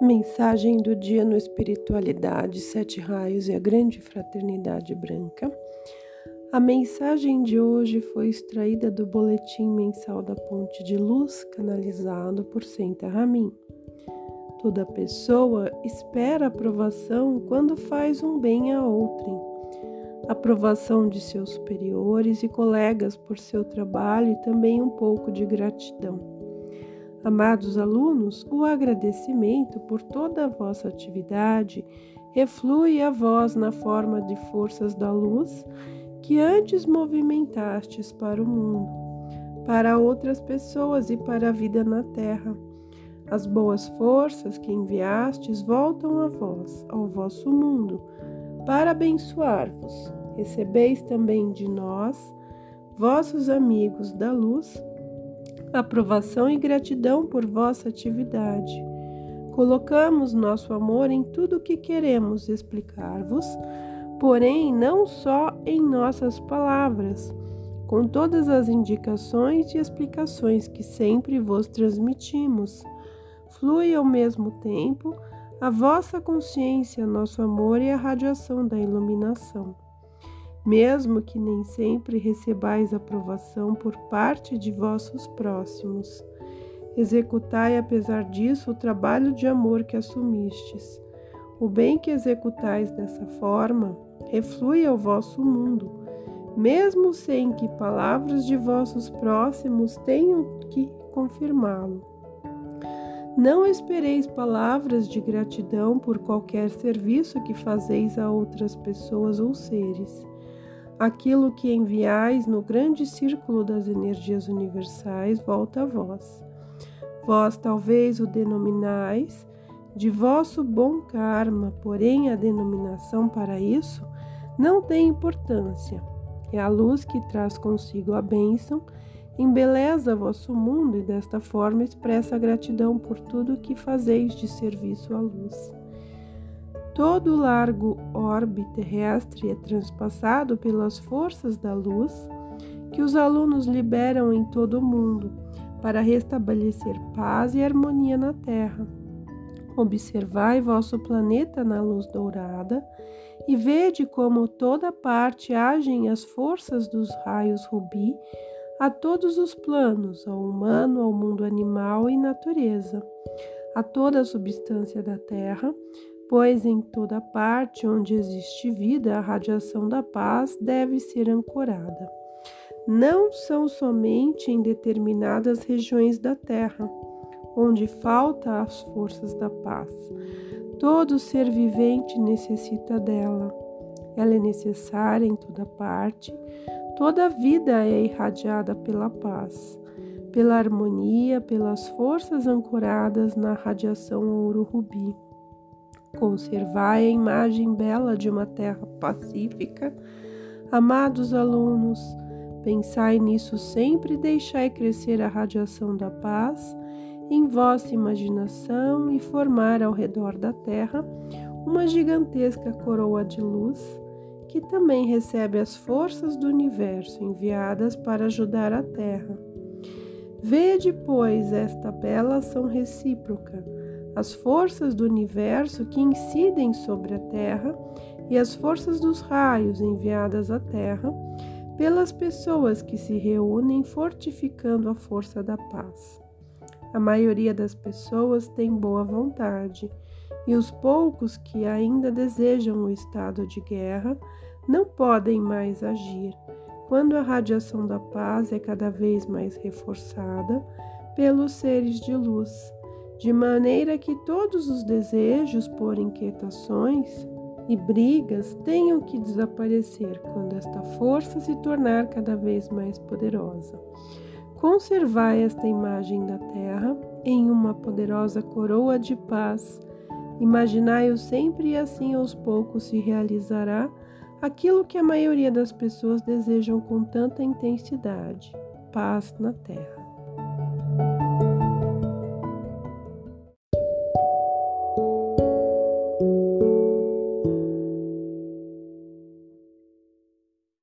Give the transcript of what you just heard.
Mensagem do dia no Espiritualidade, Sete Raios e a Grande Fraternidade Branca. A mensagem de hoje foi extraída do Boletim Mensal da Ponte de Luz, canalizado por Senta Ramin. Toda pessoa espera aprovação quando faz um bem a outrem. Aprovação de seus superiores e colegas por seu trabalho e também um pouco de gratidão. Amados alunos, o agradecimento por toda a vossa atividade reflui a vós na forma de forças da luz que antes movimentastes para o mundo, para outras pessoas e para a vida na terra. As boas forças que enviastes voltam a vós, ao vosso mundo, para abençoar-vos. Recebeis também de nós, vossos amigos da luz, aprovação e gratidão por vossa atividade. Colocamos nosso amor em tudo o que queremos explicar-vos, porém não só em nossas palavras, com todas as indicações e explicações que sempre vos transmitimos. Flui ao mesmo tempo a vossa consciência, nosso amor e a radiação da iluminação mesmo que nem sempre recebais aprovação por parte de vossos próximos. Executai, apesar disso, o trabalho de amor que assumistes. O bem que executais dessa forma reflui ao vosso mundo, mesmo sem que palavras de vossos próximos tenham que confirmá-lo. Não espereis palavras de gratidão por qualquer serviço que fazeis a outras pessoas ou seres aquilo que enviais no grande círculo das energias universais volta a vós. Vós talvez o denominais de vosso bom karma, porém a denominação para isso não tem importância. É a luz que traz consigo a bênção, embeleza vosso mundo e desta forma expressa gratidão por tudo que fazeis de serviço à luz. Todo o largo orbe terrestre é transpassado pelas forças da luz que os alunos liberam em todo o mundo para restabelecer paz e harmonia na Terra. Observai vosso planeta na luz dourada e vede como toda parte agem as forças dos raios rubi a todos os planos, ao humano, ao mundo animal e natureza, a toda a substância da Terra, pois em toda parte onde existe vida, a radiação da paz deve ser ancorada. Não são somente em determinadas regiões da Terra, onde falta as forças da paz. Todo ser vivente necessita dela. Ela é necessária em toda parte. Toda vida é irradiada pela paz, pela harmonia, pelas forças ancoradas na radiação ouro-rubi. Conservai a imagem bela de uma terra pacífica. Amados alunos, pensai nisso sempre e deixai crescer a radiação da paz em vossa imaginação e formar ao redor da terra uma gigantesca coroa de luz que também recebe as forças do universo enviadas para ajudar a terra. Vede, pois, esta bela ação recíproca as forças do universo que incidem sobre a Terra e as forças dos raios enviadas à Terra pelas pessoas que se reúnem fortificando a força da paz. A maioria das pessoas tem boa vontade e os poucos que ainda desejam o estado de guerra não podem mais agir. Quando a radiação da paz é cada vez mais reforçada pelos seres de luz de maneira que todos os desejos por inquietações e brigas tenham que desaparecer quando esta força se tornar cada vez mais poderosa. Conservai esta imagem da terra em uma poderosa coroa de paz. Imaginai-o sempre e assim aos poucos se realizará aquilo que a maioria das pessoas desejam com tanta intensidade: paz na terra.